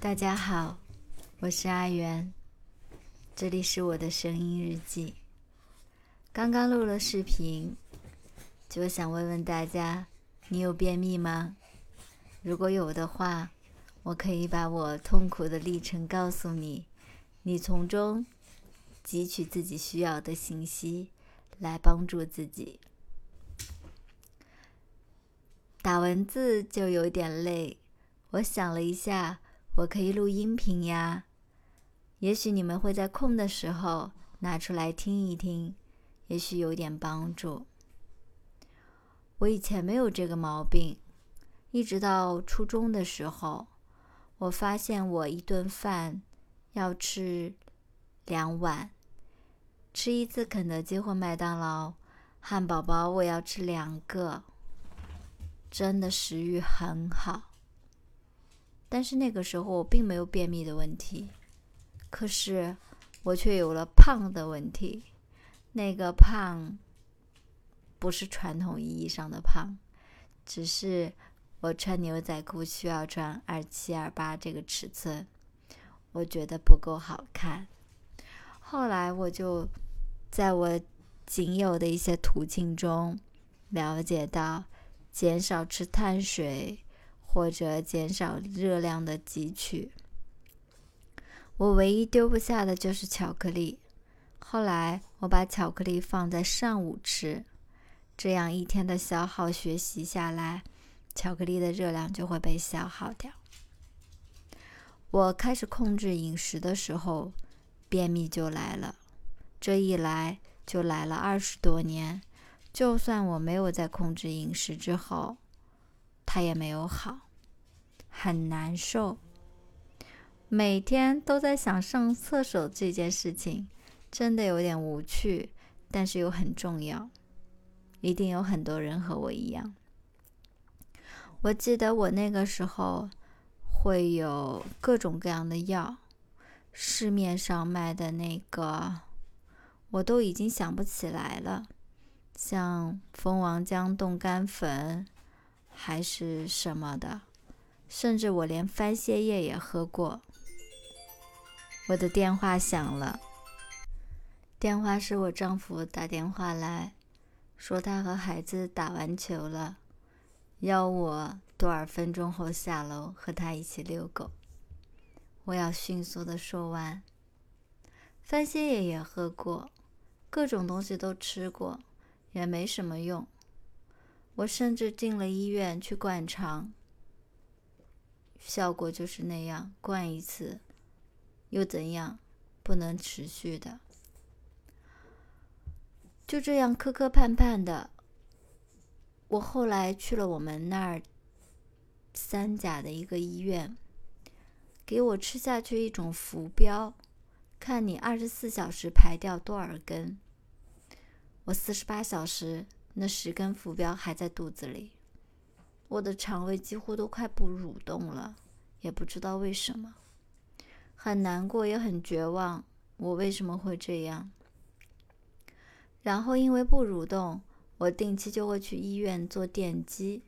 大家好，我是阿元，这里是我的声音日记。刚刚录了视频，就想问问大家，你有便秘吗？如果有的话，我可以把我痛苦的历程告诉你，你从中汲取自己需要的信息，来帮助自己。打文字就有点累，我想了一下，我可以录音频呀。也许你们会在空的时候拿出来听一听，也许有点帮助。我以前没有这个毛病，一直到初中的时候，我发现我一顿饭要吃两碗，吃一次肯德基或麦当劳汉堡包，我要吃两个。真的食欲很好，但是那个时候我并没有便秘的问题，可是我却有了胖的问题。那个胖不是传统意义上的胖，只是我穿牛仔裤需要穿二七二八这个尺寸，我觉得不够好看。后来我就在我仅有的一些途径中了解到。减少吃碳水，或者减少热量的汲取。我唯一丢不下的就是巧克力。后来我把巧克力放在上午吃，这样一天的消耗学习下来，巧克力的热量就会被消耗掉。我开始控制饮食的时候，便秘就来了。这一来就来了二十多年。就算我没有在控制饮食之后，它也没有好，很难受。每天都在想上厕所这件事情，真的有点无趣，但是又很重要。一定有很多人和我一样。我记得我那个时候会有各种各样的药，市面上卖的那个，我都已经想不起来了。像蜂王浆冻干粉，还是什么的，甚至我连番泻叶也喝过。我的电话响了，电话是我丈夫打电话来说他和孩子打完球了，要我多少分钟后下楼和他一起遛狗。我要迅速的说完。番泻叶也喝过，各种东西都吃过。也没什么用，我甚至进了医院去灌肠，效果就是那样，灌一次又怎样？不能持续的，就这样磕磕绊绊的。我后来去了我们那儿三甲的一个医院，给我吃下去一种浮标，看你二十四小时排掉多少根。我四十八小时，那十根浮标还在肚子里，我的肠胃几乎都快不蠕动了，也不知道为什么，很难过也很绝望。我为什么会这样？然后因为不蠕动，我定期就会去医院做电击，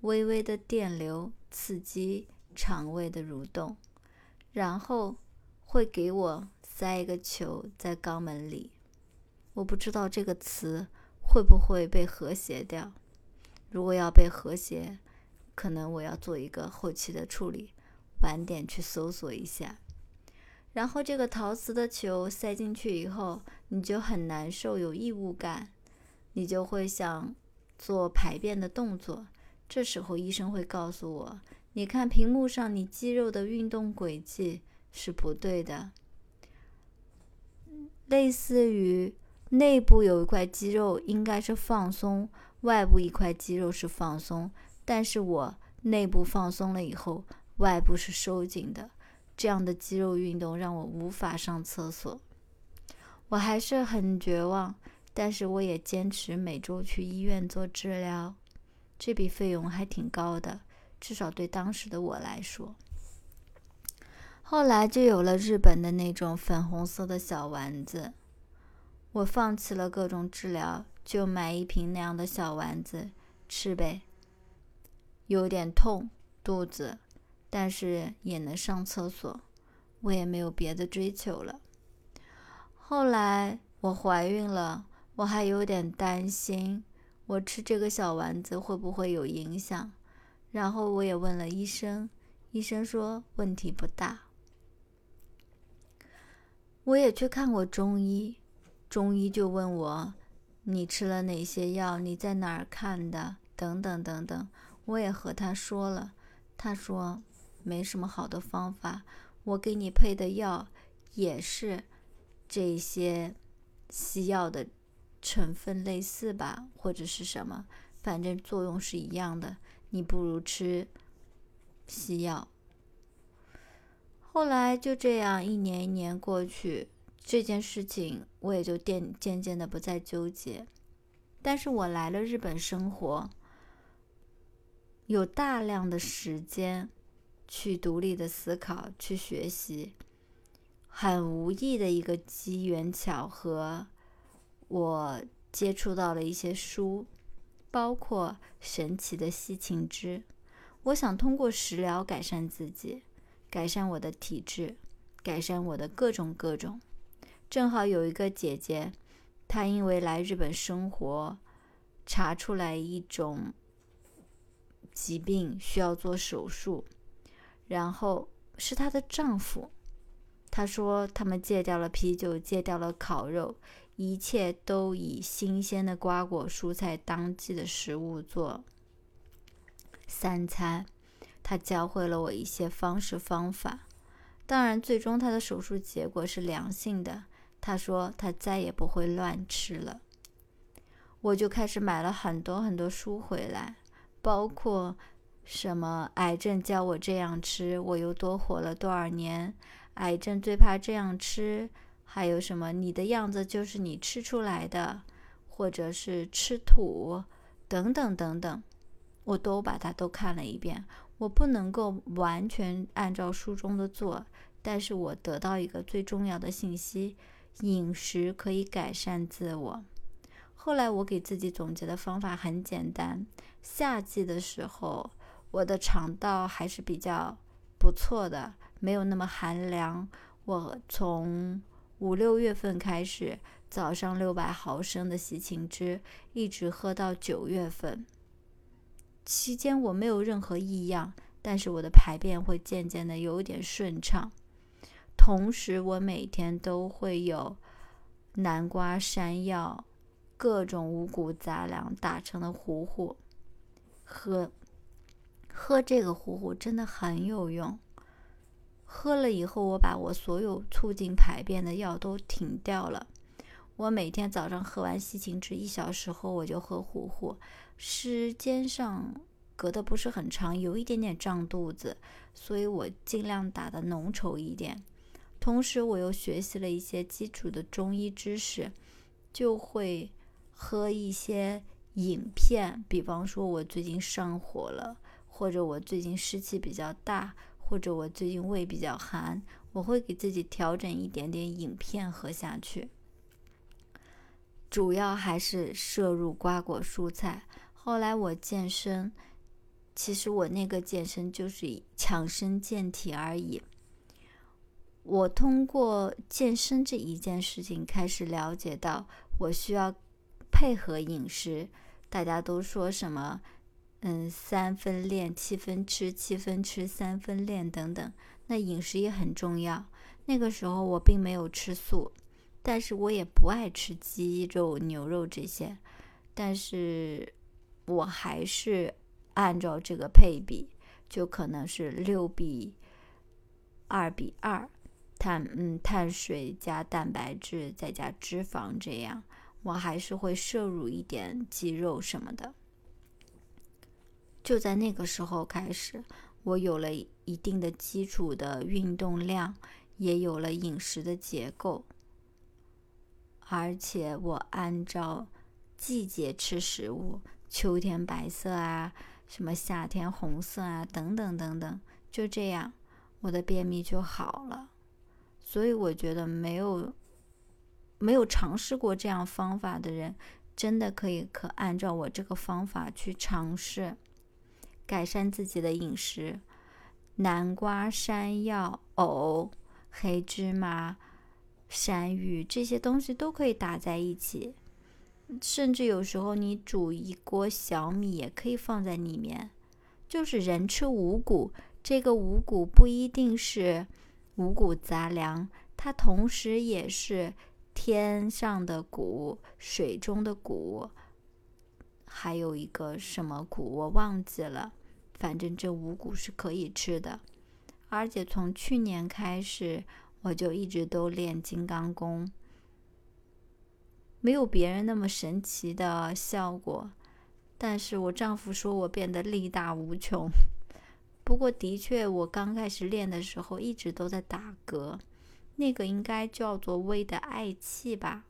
微微的电流刺激肠胃的蠕动，然后会给我塞一个球在肛门里。我不知道这个词会不会被和谐掉。如果要被和谐，可能我要做一个后期的处理，晚点去搜索一下。然后这个陶瓷的球塞进去以后，你就很难受，有异物感，你就会想做排便的动作。这时候医生会告诉我：“你看屏幕上你肌肉的运动轨迹是不对的，类似于。”内部有一块肌肉应该是放松，外部一块肌肉是放松，但是我内部放松了以后，外部是收紧的，这样的肌肉运动让我无法上厕所。我还是很绝望，但是我也坚持每周去医院做治疗，这笔费用还挺高的，至少对当时的我来说。后来就有了日本的那种粉红色的小丸子。我放弃了各种治疗，就买一瓶那样的小丸子吃呗。有点痛，肚子但是也能上厕所，我也没有别的追求了。后来我怀孕了，我还有点担心，我吃这个小丸子会不会有影响？然后我也问了医生，医生说问题不大。我也去看过中医，中医就问我，你吃了哪些药？你在哪儿看的？等等等等。我也和他说了，他说没什么好的方法，我给你配的药也是这些西药的成分类似吧，或者是什么，反正作用是一样的。你不如吃西药。后来就这样一年一年过去，这件事情我也就渐渐渐的不再纠结。但是我来了日本生活，有大量的时间去独立的思考、去学习。很无意的一个机缘巧合，我接触到了一些书。包括神奇的西芹汁，我想通过食疗改善自己，改善我的体质，改善我的各种各种。正好有一个姐姐，她因为来日本生活，查出来一种疾病需要做手术，然后是她的丈夫，她说他们戒掉了啤酒，戒掉了烤肉。一切都以新鲜的瓜果、蔬菜、当季的食物做三餐。他教会了我一些方式方法。当然，最终他的手术结果是良性的。他说他再也不会乱吃了。我就开始买了很多很多书回来，包括什么癌症教我这样吃，我又多活了多少年？癌症最怕这样吃。还有什么？你的样子就是你吃出来的，或者是吃土等等等等，我都把它都看了一遍。我不能够完全按照书中的做，但是我得到一个最重要的信息：饮食可以改善自我。后来我给自己总结的方法很简单：夏季的时候，我的肠道还是比较不错的，没有那么寒凉。我从五六月份开始，早上六百毫升的西芹汁，一直喝到九月份。期间我没有任何异样，但是我的排便会渐渐的有点顺畅。同时，我每天都会有南瓜、山药、各种五谷杂粮打成的糊糊喝。喝这个糊糊真的很有用。喝了以后，我把我所有促进排便的药都停掉了。我每天早上喝完西芹汁，一小时后我就喝糊糊，时间上隔得不是很长，有一点点胀肚子，所以我尽量打的浓稠一点。同时，我又学习了一些基础的中医知识，就会喝一些饮片，比方说我最近上火了，或者我最近湿气比较大。或者我最近胃比较寒，我会给自己调整一点点饮片喝下去。主要还是摄入瓜果蔬菜。后来我健身，其实我那个健身就是强身健体而已。我通过健身这一件事情开始了解到，我需要配合饮食。大家都说什么？嗯，三分练，七分吃，七分吃，三分练等等。那饮食也很重要。那个时候我并没有吃素，但是我也不爱吃鸡肉、牛肉这些。但是我还是按照这个配比，就可能是六比二比二，碳嗯碳水加蛋白质再加脂肪这样，我还是会摄入一点鸡肉什么的。就在那个时候开始，我有了一定的基础的运动量，也有了饮食的结构，而且我按照季节吃食物，秋天白色啊，什么夏天红色啊，等等等等，就这样，我的便秘就好了。所以我觉得没有没有尝试过这样方法的人，真的可以可按照我这个方法去尝试。改善自己的饮食，南瓜、山药、藕、黑芝麻、山芋这些东西都可以打在一起。甚至有时候你煮一锅小米也可以放在里面。就是人吃五谷，这个五谷不一定是五谷杂粮，它同时也是天上的谷、水中的谷，还有一个什么谷我忘记了。反正这五谷是可以吃的，而且从去年开始我就一直都练金刚功。没有别人那么神奇的效果，但是我丈夫说我变得力大无穷。不过的确，我刚开始练的时候一直都在打嗝，那个应该叫做胃的嗳气吧，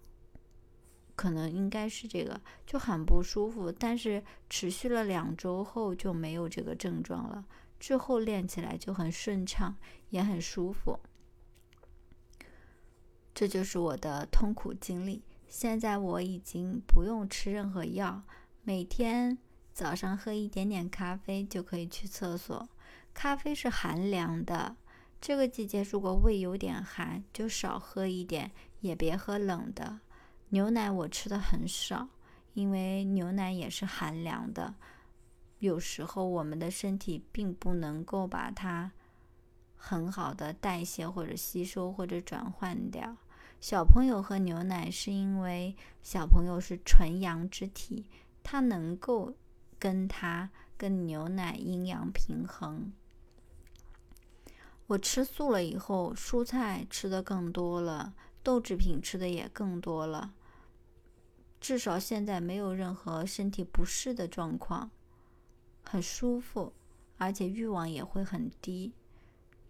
可能应该是这个，就很不舒服。但是持续了两周后就没有这个症状了，之后练起来就很顺畅，也很舒服。这就是我的痛苦经历。现在我已经不用吃任何药，每天早上喝一点点咖啡就可以去厕所。咖啡是寒凉的，这个季节如果胃有点寒，就少喝一点，也别喝冷的。牛奶我吃的很少，因为牛奶也是寒凉的，有时候我们的身体并不能够把它很好的代谢或者吸收或者转换掉。小朋友喝牛奶是因为小朋友是纯阳之体，它能够跟它跟牛奶阴阳平衡。我吃素了以后，蔬菜吃的更多了，豆制品吃的也更多了，至少现在没有任何身体不适的状况，很舒服，而且欲望也会很低，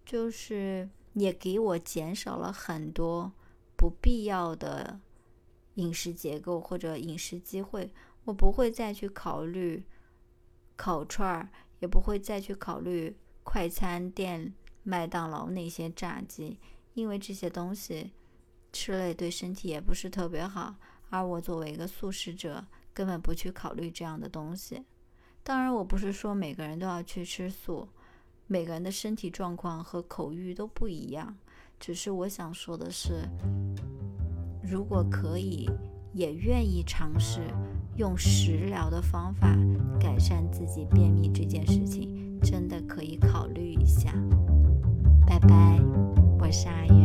就是也给我减少了很多。不必要的饮食结构或者饮食机会，我不会再去考虑烤串儿，也不会再去考虑快餐店、麦当劳那些炸鸡，因为这些东西吃了对身体也不是特别好。而我作为一个素食者，根本不去考虑这样的东西。当然，我不是说每个人都要去吃素，每个人的身体状况和口欲都不一样。只是我想说的是，如果可以，也愿意尝试用食疗的方法改善自己便秘这件事情，真的可以我是阿元，愿你们快乐。